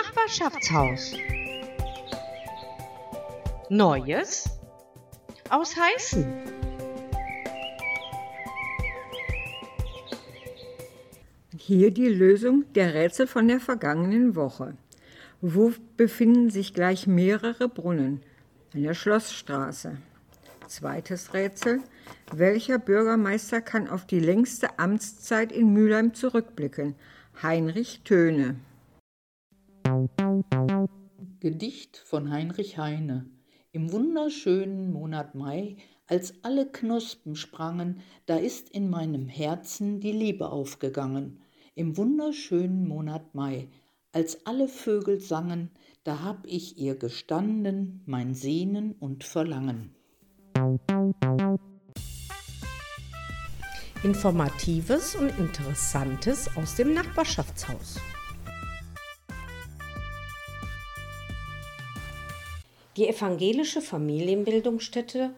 Nachbarschaftshaus. Neues aus Heißen. Hier die Lösung der Rätsel von der vergangenen Woche. Wo befinden sich gleich mehrere Brunnen? An der Schlossstraße. Zweites Rätsel. Welcher Bürgermeister kann auf die längste Amtszeit in Mülheim zurückblicken? Heinrich Töne. Gedicht von Heinrich Heine. Im wunderschönen Monat Mai, als alle Knospen sprangen, da ist in meinem Herzen die Liebe aufgegangen. Im wunderschönen Monat Mai, als alle Vögel sangen, da hab ich ihr gestanden, mein Sehnen und Verlangen. Informatives und Interessantes aus dem Nachbarschaftshaus. Die evangelische Familienbildungsstätte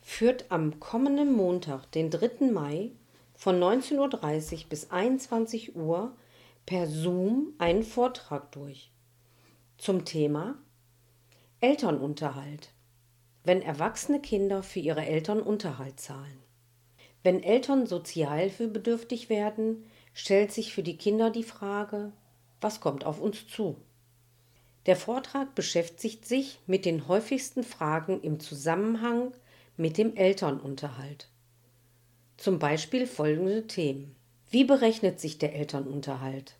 führt am kommenden Montag, den 3. Mai, von 19.30 Uhr bis 21 Uhr per Zoom einen Vortrag durch zum Thema Elternunterhalt, wenn erwachsene Kinder für ihre Eltern Unterhalt zahlen. Wenn Eltern sozialhilfebedürftig werden, stellt sich für die Kinder die Frage, was kommt auf uns zu? Der Vortrag beschäftigt sich mit den häufigsten Fragen im Zusammenhang mit dem Elternunterhalt. Zum Beispiel folgende Themen. Wie berechnet sich der Elternunterhalt?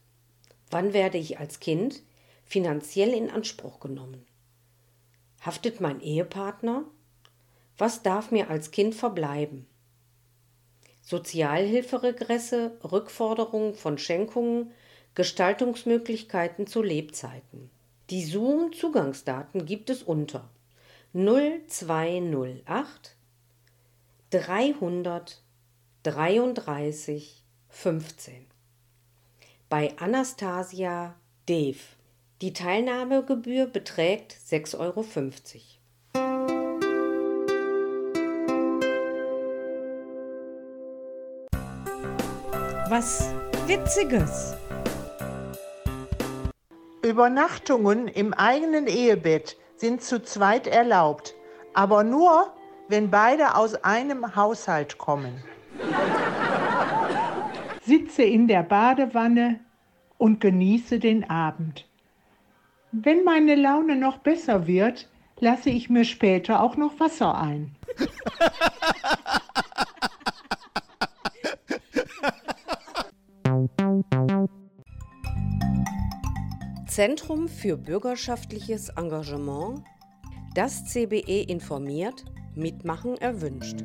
Wann werde ich als Kind finanziell in Anspruch genommen? Haftet mein Ehepartner? Was darf mir als Kind verbleiben? Sozialhilferegresse, Rückforderungen von Schenkungen, Gestaltungsmöglichkeiten zu Lebzeiten. Die Zoom-Zugangsdaten gibt es unter 0208 333 15 bei Anastasia Dave. Die Teilnahmegebühr beträgt 6,50 Euro. Was Witziges! Übernachtungen im eigenen Ehebett sind zu zweit erlaubt, aber nur, wenn beide aus einem Haushalt kommen. Sitze in der Badewanne und genieße den Abend. Wenn meine Laune noch besser wird, lasse ich mir später auch noch Wasser ein. Zentrum für bürgerschaftliches Engagement. Das CBE informiert, mitmachen erwünscht.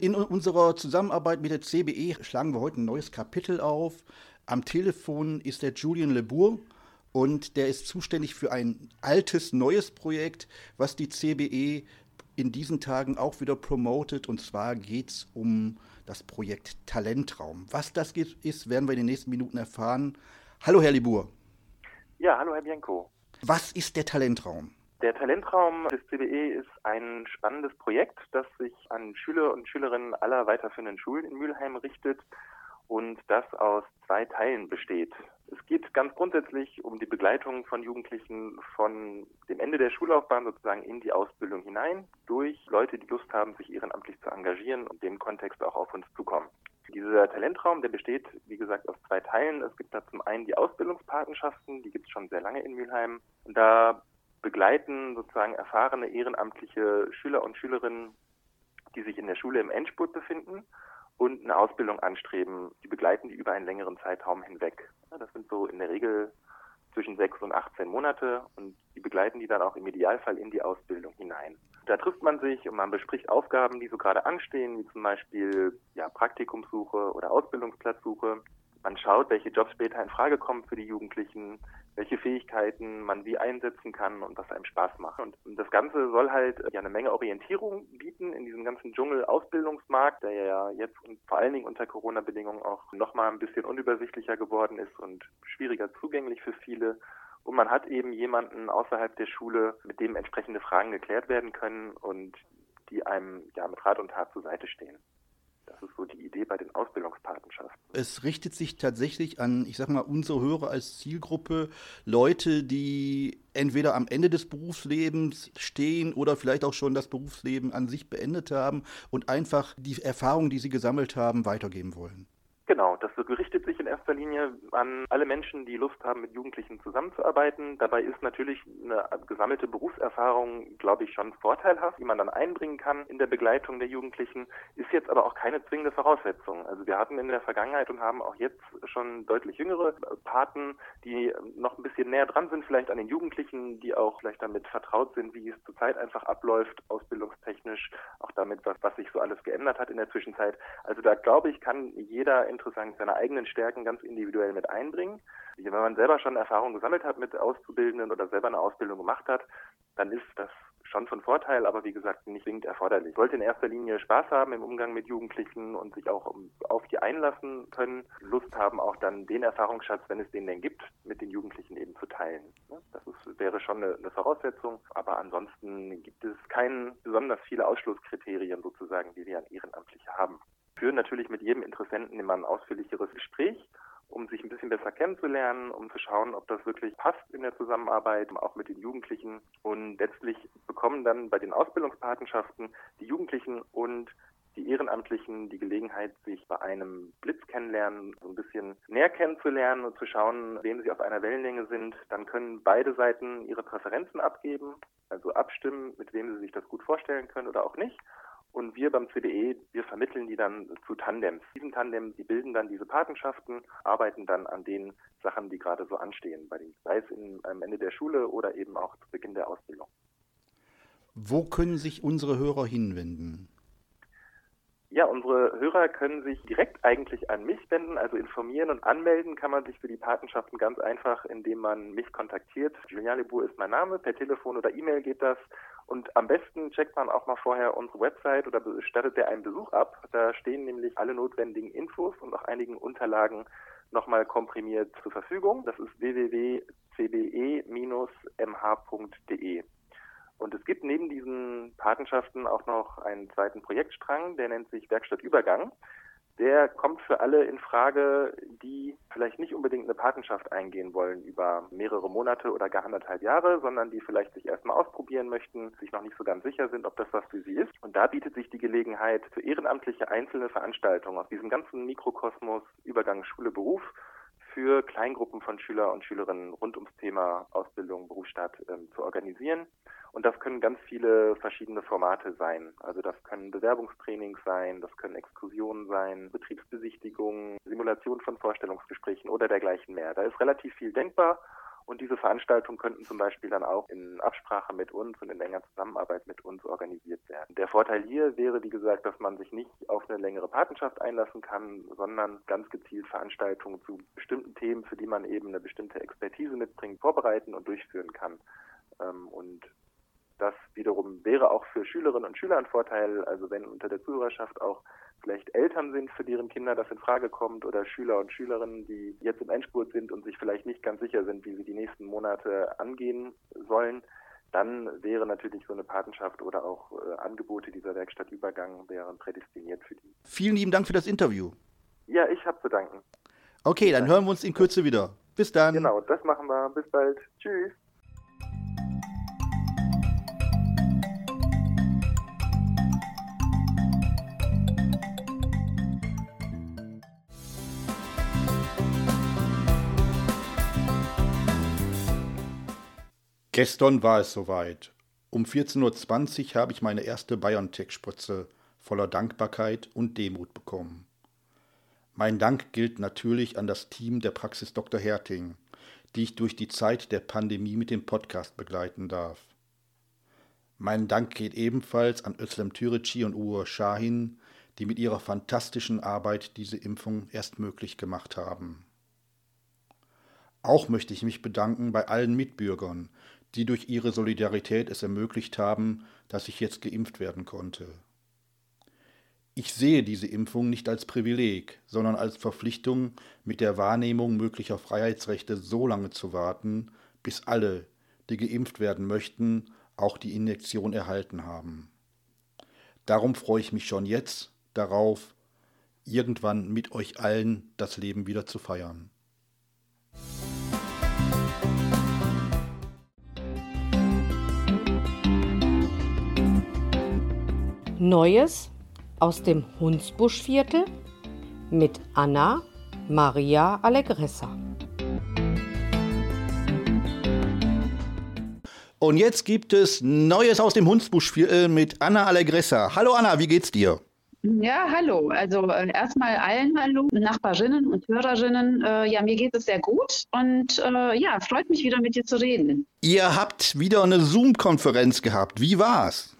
In unserer Zusammenarbeit mit der CBE schlagen wir heute ein neues Kapitel auf. Am Telefon ist der Julian Lebour und der ist zuständig für ein altes, neues Projekt, was die CBE in diesen Tagen auch wieder promotet. Und zwar geht es um das Projekt Talentraum. Was das ist, werden wir in den nächsten Minuten erfahren. Hallo, Herr Libur. Ja, hallo, Herr Bianco. Was ist der Talentraum? Der Talentraum des CBE ist ein spannendes Projekt, das sich an Schüler und Schülerinnen aller weiterführenden Schulen in Mülheim richtet und das aus zwei Teilen besteht. Es geht ganz grundsätzlich um die Begleitung von Jugendlichen von dem Ende der Schullaufbahn sozusagen in die Ausbildung hinein durch Leute, die Lust haben, sich ehrenamtlich zu engagieren und dem Kontext auch auf uns zukommen. Dieser Talentraum, der besteht, wie gesagt, aus zwei Teilen. Es gibt da zum einen die Ausbildungspatenschaften, die gibt es schon sehr lange in Mülheim. Und da begleiten sozusagen erfahrene ehrenamtliche Schüler und Schülerinnen, die sich in der Schule im Endspurt befinden und eine Ausbildung anstreben. Die begleiten die über einen längeren Zeitraum hinweg. Das sind so in der Regel zwischen sechs und 18 Monate und die begleiten die dann auch im Idealfall in die Ausbildung hinein. Da trifft man sich und man bespricht Aufgaben, die so gerade anstehen, wie zum Beispiel ja, Praktikumssuche oder Ausbildungsplatzsuche. Man schaut, welche Jobs später in Frage kommen für die Jugendlichen, welche Fähigkeiten man wie einsetzen kann und was einem Spaß macht. Und das Ganze soll halt ja eine Menge Orientierung bieten in diesem ganzen Dschungel-Ausbildungsmarkt, der ja jetzt und vor allen Dingen unter Corona-Bedingungen auch nochmal ein bisschen unübersichtlicher geworden ist und schwieriger zugänglich für viele. Und man hat eben jemanden außerhalb der Schule, mit dem entsprechende Fragen geklärt werden können und die einem ja mit Rat und Tat zur Seite stehen. Das ist so die Idee bei den Ausbildungspatenschaften. Es richtet sich tatsächlich an, ich sag mal, unsere Hörer als Zielgruppe, Leute, die entweder am Ende des Berufslebens stehen oder vielleicht auch schon das Berufsleben an sich beendet haben und einfach die Erfahrungen, die sie gesammelt haben, weitergeben wollen. Genau, das richtet sich in erster Linie an alle Menschen, die Lust haben, mit Jugendlichen zusammenzuarbeiten. Dabei ist natürlich eine gesammelte Berufserfahrung, glaube ich, schon vorteilhaft, die man dann einbringen kann in der Begleitung der Jugendlichen, ist jetzt aber auch keine zwingende Voraussetzung. Also wir hatten in der Vergangenheit und haben auch jetzt schon deutlich jüngere Paten, die noch ein bisschen näher dran sind, vielleicht an den Jugendlichen, die auch vielleicht damit vertraut sind, wie es zurzeit einfach abläuft, ausbildungstechnisch, auch damit, was, was sich so alles geändert hat in der Zwischenzeit. Also da glaube ich, kann jeder interessant seine eigenen Stärken ganz individuell mit einbringen. Wenn man selber schon Erfahrung gesammelt hat mit Auszubildenden oder selber eine Ausbildung gemacht hat, dann ist das schon von Vorteil, aber wie gesagt nicht zwingend erforderlich. Sollte in erster Linie Spaß haben im Umgang mit Jugendlichen und sich auch auf die einlassen können, Lust haben auch dann den Erfahrungsschatz, wenn es den denn gibt, mit den Jugendlichen eben zu teilen. Das ist, wäre schon eine, eine Voraussetzung, aber ansonsten gibt es keine besonders viele Ausschlusskriterien sozusagen, die wir an Ehrenamtliche haben führen natürlich mit jedem Interessenten immer ein ausführlicheres Gespräch, um sich ein bisschen besser kennenzulernen, um zu schauen, ob das wirklich passt in der Zusammenarbeit, auch mit den Jugendlichen. Und letztlich bekommen dann bei den Ausbildungspatenschaften die Jugendlichen und die Ehrenamtlichen die Gelegenheit, sich bei einem Blitz kennenlernen, so ein bisschen näher kennenzulernen und zu schauen, wem sie auf einer Wellenlänge sind. Dann können beide Seiten ihre Präferenzen abgeben, also abstimmen, mit wem sie sich das gut vorstellen können oder auch nicht. Und wir beim CDE, wir vermitteln die dann zu Tandems. Diesen Tandem, die bilden dann diese Patenschaften, arbeiten dann an den Sachen, die gerade so anstehen, bei den, sei es in, am Ende der Schule oder eben auch zu Beginn der Ausbildung. Wo können sich unsere Hörer hinwenden? Ja, unsere Hörer können sich direkt eigentlich an mich wenden, also informieren und anmelden kann man sich für die Patenschaften ganz einfach, indem man mich kontaktiert. Julian Lebur ist mein Name, per Telefon oder E-Mail geht das und am besten checkt man auch mal vorher unsere Website oder stattet der einen Besuch ab. Da stehen nämlich alle notwendigen Infos und auch einigen Unterlagen nochmal komprimiert zur Verfügung. Das ist www.cbe-mh.de. Und es gibt neben diesen Patenschaften auch noch einen zweiten Projektstrang, der nennt sich Werkstatt Übergang der kommt für alle in Frage, die vielleicht nicht unbedingt eine Patenschaft eingehen wollen über mehrere Monate oder gar anderthalb Jahre, sondern die vielleicht sich erstmal ausprobieren möchten, sich noch nicht so ganz sicher sind, ob das was für sie ist. Und da bietet sich die Gelegenheit für ehrenamtliche einzelne Veranstaltungen aus diesem ganzen Mikrokosmos Übergang Schule Beruf für Kleingruppen von Schüler und Schülerinnen rund ums Thema Ausbildung, Berufsstaat ähm, zu organisieren. Und das können ganz viele verschiedene Formate sein. Also das können Bewerbungstrainings sein, das können Exkursionen sein, Betriebsbesichtigungen, Simulation von Vorstellungsgesprächen oder dergleichen mehr. Da ist relativ viel denkbar und diese Veranstaltungen könnten zum Beispiel dann auch in Absprache mit uns und in enger Zusammenarbeit mit uns organisiert werden. Der Vorteil hier wäre, wie gesagt, dass man sich nicht auf eine längere Patenschaft einlassen kann, sondern ganz gezielt Veranstaltungen zu bestimmten Themen, für die man eben eine bestimmte Expertise mitbringt, vorbereiten und durchführen kann. Ähm, und das wiederum wäre auch für Schülerinnen und Schüler ein Vorteil, also wenn unter der Zuhörerschaft auch vielleicht Eltern sind, für deren Kinder das in Frage kommt oder Schüler und Schülerinnen, die jetzt im Endspurt sind und sich vielleicht nicht ganz sicher sind, wie sie die nächsten Monate angehen sollen, dann wäre natürlich so eine Patenschaft oder auch äh, Angebote dieser Werkstattübergang wären prädestiniert für die. Vielen lieben Dank für das Interview. Ja, ich habe zu danken. Okay, dann hören wir uns in Kürze wieder. Bis dann. Genau, das machen wir. Bis bald. Tschüss. Gestern war es soweit. Um 14.20 Uhr habe ich meine erste BioNTech-Spritze voller Dankbarkeit und Demut bekommen. Mein Dank gilt natürlich an das Team der Praxis Dr. Herting, die ich durch die Zeit der Pandemie mit dem Podcast begleiten darf. Mein Dank geht ebenfalls an Özlem Türeci und Uwe Shahin, die mit ihrer fantastischen Arbeit diese Impfung erst möglich gemacht haben. Auch möchte ich mich bedanken bei allen Mitbürgern, die durch ihre Solidarität es ermöglicht haben, dass ich jetzt geimpft werden konnte. Ich sehe diese Impfung nicht als Privileg, sondern als Verpflichtung, mit der Wahrnehmung möglicher Freiheitsrechte so lange zu warten, bis alle, die geimpft werden möchten, auch die Injektion erhalten haben. Darum freue ich mich schon jetzt darauf, irgendwann mit euch allen das Leben wieder zu feiern. Neues aus dem Hunsbuschviertel mit Anna Maria Allegressa. Und jetzt gibt es Neues aus dem Hunsbuschviertel mit Anna Allegressa. Hallo Anna, wie geht's dir? Ja, hallo. Also äh, erstmal allen Hallo, Nachbarinnen und Hörerinnen. Äh, ja, mir geht es sehr gut und äh, ja, freut mich wieder mit dir zu reden. Ihr habt wieder eine Zoom-Konferenz gehabt. Wie war's?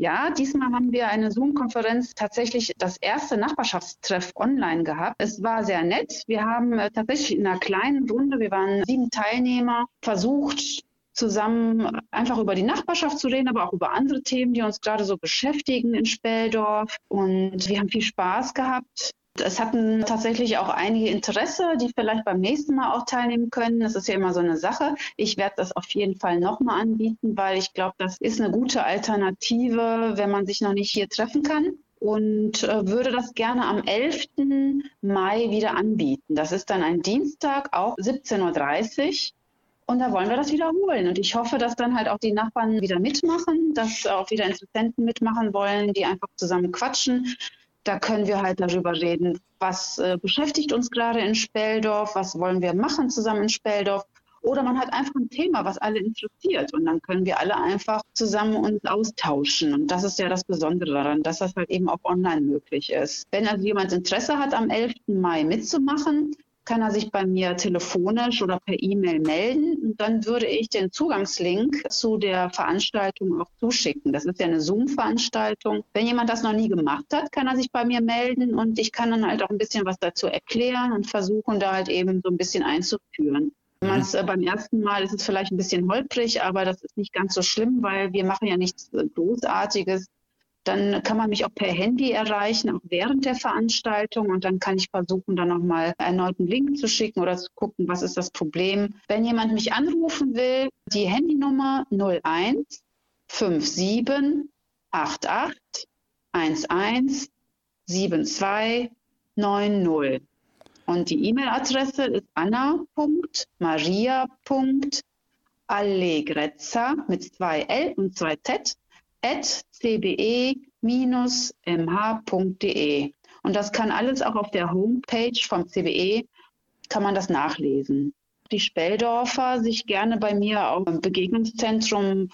Ja, diesmal haben wir eine Zoom-Konferenz tatsächlich das erste Nachbarschaftstreff online gehabt. Es war sehr nett. Wir haben äh, tatsächlich in einer kleinen Runde, wir waren sieben Teilnehmer, versucht, zusammen einfach über die Nachbarschaft zu reden, aber auch über andere Themen, die uns gerade so beschäftigen in Speldorf. Und wir haben viel Spaß gehabt. Es hatten tatsächlich auch einige Interesse, die vielleicht beim nächsten Mal auch teilnehmen können. Das ist ja immer so eine Sache. Ich werde das auf jeden Fall nochmal anbieten, weil ich glaube, das ist eine gute Alternative, wenn man sich noch nicht hier treffen kann. Und äh, würde das gerne am 11. Mai wieder anbieten. Das ist dann ein Dienstag, auch 17.30 Uhr. Und da wollen wir das wiederholen. Und ich hoffe, dass dann halt auch die Nachbarn wieder mitmachen, dass auch wieder Interessenten mitmachen wollen, die einfach zusammen quatschen da können wir halt darüber reden, was äh, beschäftigt uns gerade in Speldorf, was wollen wir machen zusammen in Speldorf. Oder man hat einfach ein Thema, was alle interessiert. Und dann können wir alle einfach zusammen uns austauschen. Und das ist ja das Besondere daran, dass das halt eben auch online möglich ist. Wenn also jemand Interesse hat, am 11. Mai mitzumachen, kann er sich bei mir telefonisch oder per E-Mail melden und dann würde ich den Zugangslink zu der Veranstaltung auch zuschicken. Das ist ja eine Zoom-Veranstaltung. Wenn jemand das noch nie gemacht hat, kann er sich bei mir melden und ich kann dann halt auch ein bisschen was dazu erklären und versuchen, da halt eben so ein bisschen einzuführen. Mhm. äh, beim ersten Mal ist es vielleicht ein bisschen holprig, aber das ist nicht ganz so schlimm, weil wir machen ja nichts äh, Großartiges. Dann kann man mich auch per Handy erreichen, auch während der Veranstaltung. Und dann kann ich versuchen, dann nochmal erneut einen Link zu schicken oder zu gucken, was ist das Problem. Wenn jemand mich anrufen will, die Handynummer 01 57 88 11 72 90. Und die E-Mail-Adresse ist anna.maria.allegrezza mit zwei L und zwei Z cbe-mh.de. Und das kann alles auch auf der Homepage vom CBE, kann man das nachlesen. Die Speldorfer sich gerne bei mir auch im Begegnungszentrum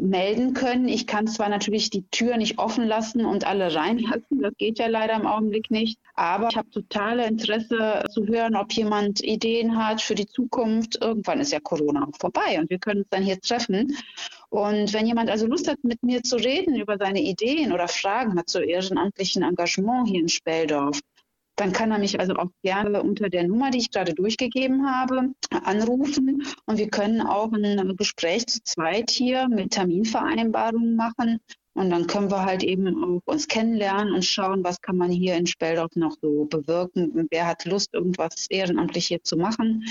melden können. Ich kann zwar natürlich die Tür nicht offen lassen und alle reinlassen, das geht ja leider im Augenblick nicht, aber ich habe totale Interesse zu hören, ob jemand Ideen hat für die Zukunft. Irgendwann ist ja Corona auch vorbei und wir können uns dann hier treffen. Und wenn jemand also Lust hat, mit mir zu reden über seine Ideen oder Fragen hat zu ehrenamtlichen Engagement hier in Speldorf, dann kann er mich also auch gerne unter der Nummer, die ich gerade durchgegeben habe, anrufen. Und wir können auch ein Gespräch zu zweit hier mit Terminvereinbarungen machen. Und dann können wir halt eben auch uns kennenlernen und schauen, was kann man hier in Speldorf noch so bewirken. Wer hat Lust, irgendwas ehrenamtlich hier zu machen.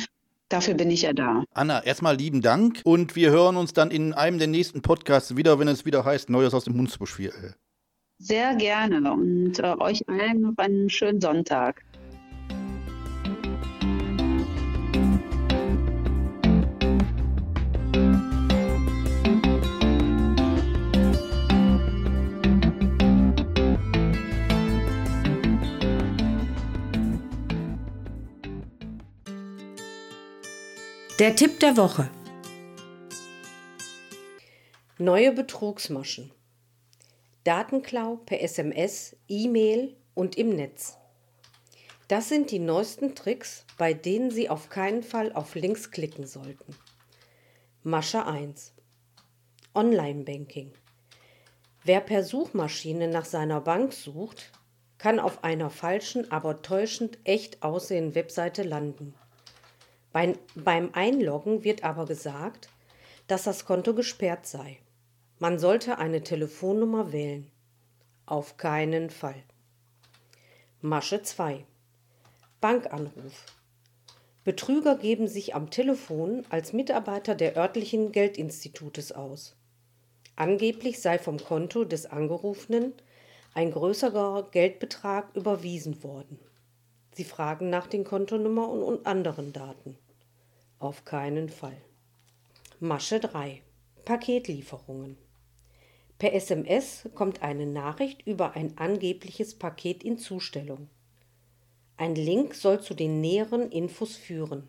Dafür bin ich ja da. Anna, erstmal lieben Dank und wir hören uns dann in einem der nächsten Podcasts wieder, wenn es wieder heißt Neues aus dem Hunsbuschviertel. Sehr gerne und äh, euch allen noch einen schönen Sonntag. Der Tipp der Woche. Neue Betrugsmaschen. Datenklau per SMS, E-Mail und im Netz. Das sind die neuesten Tricks, bei denen Sie auf keinen Fall auf Links klicken sollten. Masche 1. Online-Banking. Wer per Suchmaschine nach seiner Bank sucht, kann auf einer falschen, aber täuschend echt aussehenden Webseite landen. Beim, beim Einloggen wird aber gesagt, dass das Konto gesperrt sei. Man sollte eine Telefonnummer wählen. Auf keinen Fall. Masche 2. Bankanruf. Betrüger geben sich am Telefon als Mitarbeiter der örtlichen Geldinstitutes aus. Angeblich sei vom Konto des Angerufenen ein größerer Geldbetrag überwiesen worden. Sie fragen nach den Kontonummer und anderen Daten. Auf keinen Fall. Masche 3. Paketlieferungen. Per SMS kommt eine Nachricht über ein angebliches Paket in Zustellung. Ein Link soll zu den näheren Infos führen.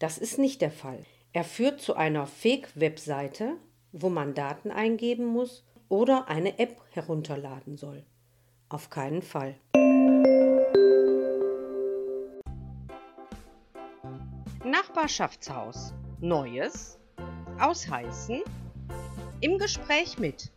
Das ist nicht der Fall. Er führt zu einer Fake-Webseite, wo man Daten eingeben muss oder eine App herunterladen soll. Auf keinen Fall. Nachbarschaftshaus. Neues. Ausheißen. Im Gespräch mit.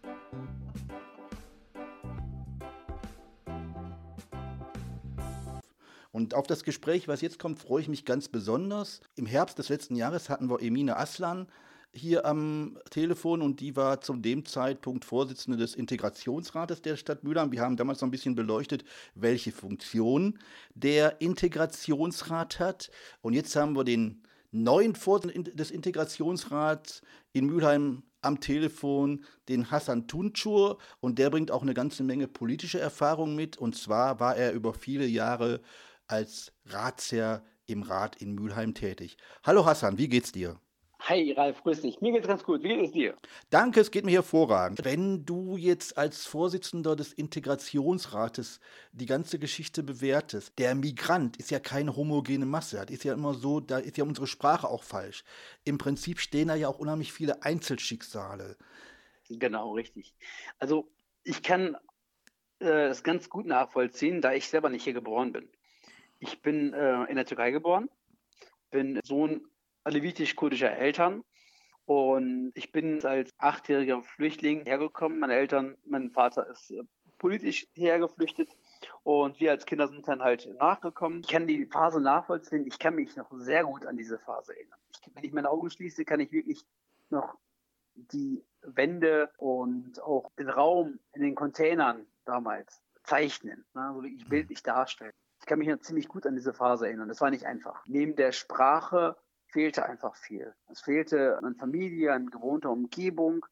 Und auf das Gespräch, was jetzt kommt, freue ich mich ganz besonders. Im Herbst des letzten Jahres hatten wir Emine Aslan hier am Telefon und die war zu dem Zeitpunkt Vorsitzende des Integrationsrates der Stadt Mülheim. Wir haben damals noch ein bisschen beleuchtet, welche Funktion der Integrationsrat hat. Und jetzt haben wir den neuen Vorsitzenden des Integrationsrats in Mülheim am Telefon, den Hassan Tunçur. Und der bringt auch eine ganze Menge politische Erfahrung mit. Und zwar war er über viele Jahre als Ratsherr im Rat in Mülheim tätig. Hallo Hassan, wie geht's dir? Hi Ralf, grüß dich. Mir geht's ganz gut. Wie geht es dir? Danke, es geht mir hervorragend. Wenn du jetzt als Vorsitzender des Integrationsrates die ganze Geschichte bewertest, der Migrant ist ja keine homogene Masse. Das ist ja immer so, da ist ja unsere Sprache auch falsch. Im Prinzip stehen da ja auch unheimlich viele Einzelschicksale. Genau, richtig. Also ich kann äh, das ganz gut nachvollziehen, da ich selber nicht hier geboren bin. Ich bin äh, in der Türkei geboren, bin Sohn alevitisch-kurdischer Eltern und ich bin als achtjähriger Flüchtling hergekommen. Meine Eltern, mein Vater ist äh, politisch hergeflüchtet und wir als Kinder sind dann halt nachgekommen. Ich kann die Phase nachvollziehen. Ich kann mich noch sehr gut an diese Phase erinnern. Ich, wenn ich meine Augen schließe, kann ich wirklich noch die Wände und auch den Raum in den Containern damals zeichnen, ne? also wirklich bildlich darstellen kann mich noch ziemlich gut an diese Phase erinnern. Das war nicht einfach. Neben der Sprache fehlte einfach viel. Es fehlte an Familie, an gewohnter Umgebung.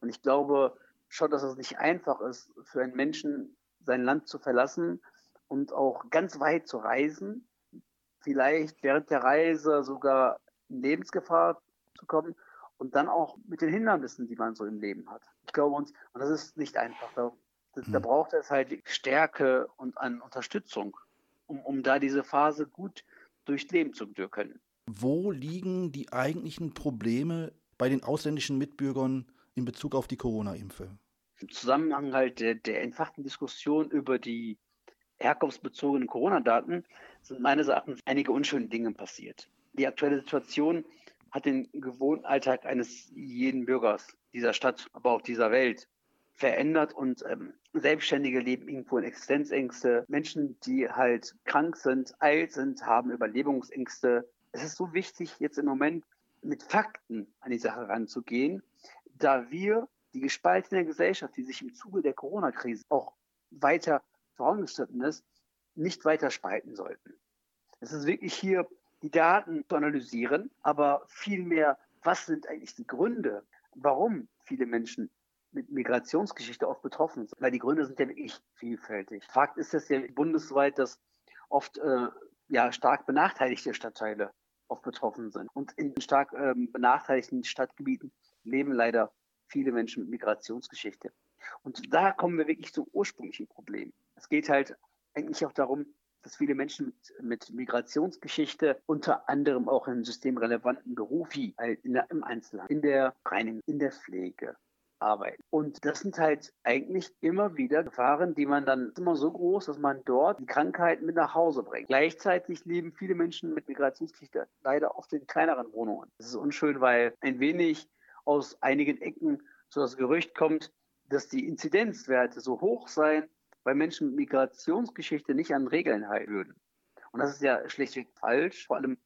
Und ich glaube schon, dass es nicht einfach ist, für einen Menschen sein Land zu verlassen und auch ganz weit zu reisen. Vielleicht während der Reise sogar in Lebensgefahr zu kommen und dann auch mit den Hindernissen, die man so im Leben hat. Ich glaube, und, und das ist nicht einfach. Da, da, da hm. braucht es halt Stärke und an Unterstützung um, um da diese Phase gut durchleben zu können. Wo liegen die eigentlichen Probleme bei den ausländischen Mitbürgern in Bezug auf die Corona-Impfe? Im Zusammenhang halt der, der entfachten Diskussion über die herkunftsbezogenen Corona-Daten sind meines Erachtens einige unschöne Dinge passiert. Die aktuelle Situation hat den gewohnten Alltag eines jeden Bürgers dieser Stadt, aber auch dieser Welt verändert und ähm, Selbstständige leben irgendwo in Existenzängste. Menschen, die halt krank sind, alt sind, haben Überlebungsängste. Es ist so wichtig, jetzt im Moment mit Fakten an die Sache ranzugehen, da wir die gespaltene Gesellschaft, die sich im Zuge der Corona-Krise auch weiter vorangeschritten ist, nicht weiter spalten sollten. Es ist wirklich hier, die Daten zu analysieren, aber vielmehr, was sind eigentlich die Gründe, warum viele Menschen mit Migrationsgeschichte oft betroffen sind, weil die Gründe sind ja wirklich vielfältig. Fakt ist es ja bundesweit, dass oft äh, ja, stark benachteiligte Stadtteile oft betroffen sind. Und in stark ähm, benachteiligten Stadtgebieten leben leider viele Menschen mit Migrationsgeschichte. Und da kommen wir wirklich zum ursprünglichen Problem. Es geht halt eigentlich auch darum, dass viele Menschen mit, mit Migrationsgeschichte unter anderem auch in systemrelevanten Berufen, halt in der, im Einzelhandel, in der Reinigung, in der Pflege, arbeiten. Und das sind halt eigentlich immer wieder Gefahren, die man dann immer so groß, dass man dort die Krankheiten mit nach Hause bringt. Gleichzeitig leben viele Menschen mit Migrationsgeschichte leider oft in kleineren Wohnungen. Das ist unschön, weil ein wenig aus einigen Ecken so das Gerücht kommt, dass die Inzidenzwerte so hoch seien, weil Menschen mit Migrationsgeschichte nicht an Regeln halten würden. Und das ist ja schlichtweg falsch. Vor allem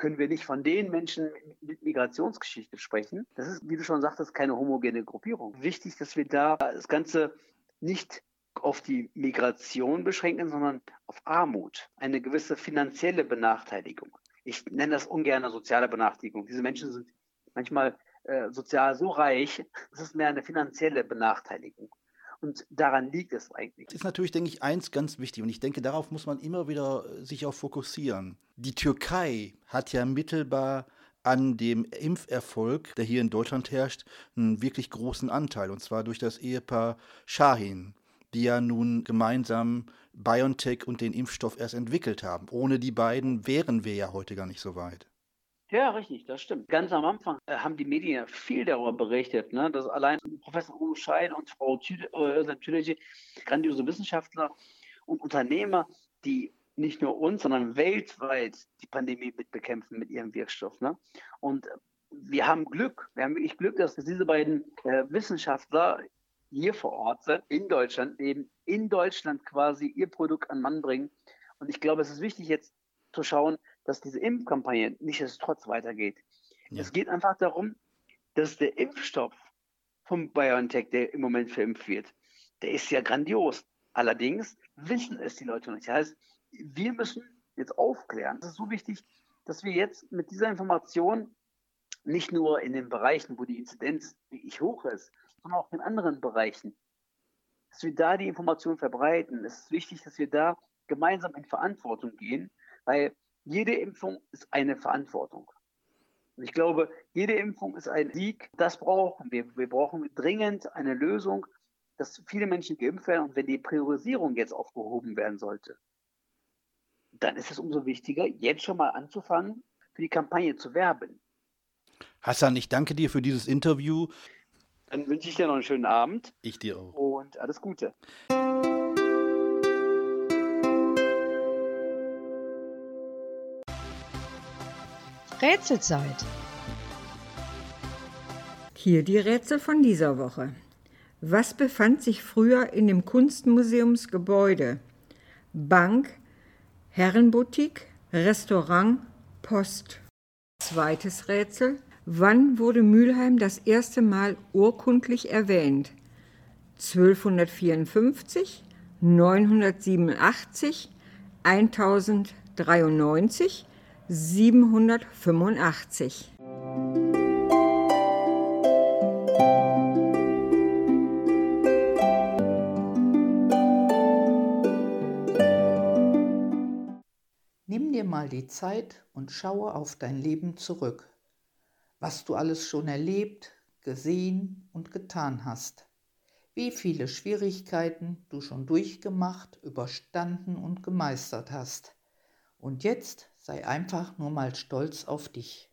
können wir nicht von den Menschen mit Migrationsgeschichte sprechen. Das ist, wie du schon sagtest, keine homogene Gruppierung. Wichtig, dass wir da das Ganze nicht auf die Migration beschränken, sondern auf Armut, eine gewisse finanzielle Benachteiligung. Ich nenne das ungern soziale Benachteiligung. Diese Menschen sind manchmal äh, sozial so reich, es ist mehr eine finanzielle Benachteiligung. Und daran liegt es eigentlich. Das ist natürlich, denke ich, eins ganz wichtig. Und ich denke, darauf muss man immer wieder äh, sich auch fokussieren. Die Türkei hat ja mittelbar an dem Impferfolg, der hier in Deutschland herrscht, einen wirklich großen Anteil. Und zwar durch das Ehepaar Shahin, die ja nun gemeinsam BioNTech und den Impfstoff erst entwickelt haben. Ohne die beiden wären wir ja heute gar nicht so weit. Ja, richtig, das stimmt. Ganz am Anfang äh, haben die Medien viel darüber berichtet, ne, dass allein Professor Uwe Schein und Frau Tüdeci, äh, grandiose Wissenschaftler und Unternehmer, die nicht nur uns, sondern weltweit die Pandemie mitbekämpfen mit ihrem Wirkstoff. Ne? Und wir haben Glück, wir haben wirklich Glück, dass diese beiden äh, Wissenschaftler hier vor Ort sind, in Deutschland leben, in Deutschland quasi ihr Produkt an Mann bringen. Und ich glaube, es ist wichtig jetzt zu schauen, dass diese Impfkampagne nichtsdestotrotz weitergeht. Ja. Es geht einfach darum, dass der Impfstoff vom BioNTech, der im Moment verimpft wird, der ist ja grandios. Allerdings wissen es die Leute nicht. Das heißt, wir müssen jetzt aufklären. Es ist so wichtig, dass wir jetzt mit dieser Information nicht nur in den Bereichen, wo die Inzidenz wirklich hoch ist, sondern auch in anderen Bereichen, dass wir da die Information verbreiten. Es ist wichtig, dass wir da gemeinsam in Verantwortung gehen, weil jede Impfung ist eine Verantwortung. Und ich glaube, jede Impfung ist ein Sieg. Das brauchen wir. Wir brauchen dringend eine Lösung, dass viele Menschen geimpft werden. Und wenn die Priorisierung jetzt aufgehoben werden sollte, dann ist es umso wichtiger, jetzt schon mal anzufangen, für die Kampagne zu werben. Hassan, ich danke dir für dieses Interview. Dann wünsche ich dir noch einen schönen Abend. Ich dir auch. Und alles Gute. Rätselzeit. Hier die Rätsel von dieser Woche. Was befand sich früher in dem Kunstmuseumsgebäude? Bank, Herrenboutique, Restaurant, Post. Zweites Rätsel. Wann wurde Mülheim das erste Mal urkundlich erwähnt? 1254, 987, 1093, 785. Nimm dir mal die Zeit und schaue auf dein Leben zurück, was du alles schon erlebt, gesehen und getan hast, wie viele Schwierigkeiten du schon durchgemacht, überstanden und gemeistert hast. Und jetzt sei einfach nur mal stolz auf dich.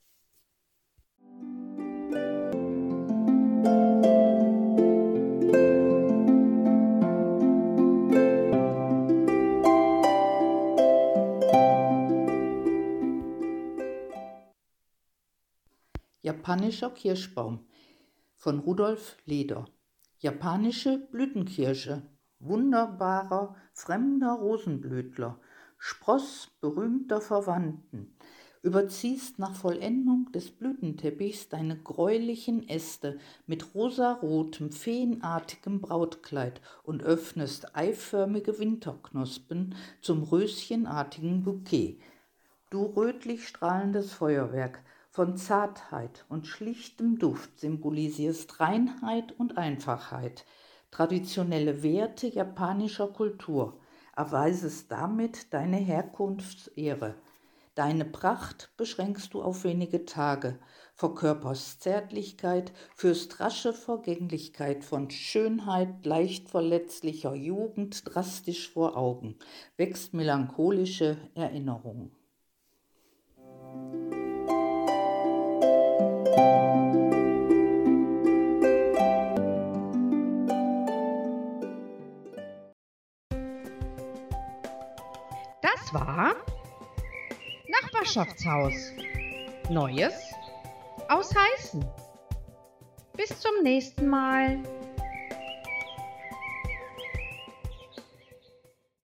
Japanischer Kirschbaum von Rudolf Leder. Japanische Blütenkirsche. Wunderbarer, fremder Rosenblütler. Spross berühmter Verwandten. Überziehst nach Vollendung des Blütenteppichs deine gräulichen Äste mit rosarotem, feenartigem Brautkleid und öffnest eiförmige Winterknospen zum röschenartigen Bouquet. Du rötlich strahlendes Feuerwerk, von Zartheit und schlichtem Duft symbolisierst Reinheit und Einfachheit, traditionelle Werte japanischer Kultur, erweisest damit deine Herkunftsehre. Deine Pracht beschränkst du auf wenige Tage, verkörperst Zärtlichkeit, führst rasche Vergänglichkeit von Schönheit leicht verletzlicher Jugend drastisch vor Augen, wächst melancholische Erinnerung. Das war Nachbarschaftshaus. Neues aus Heißen. Bis zum nächsten Mal.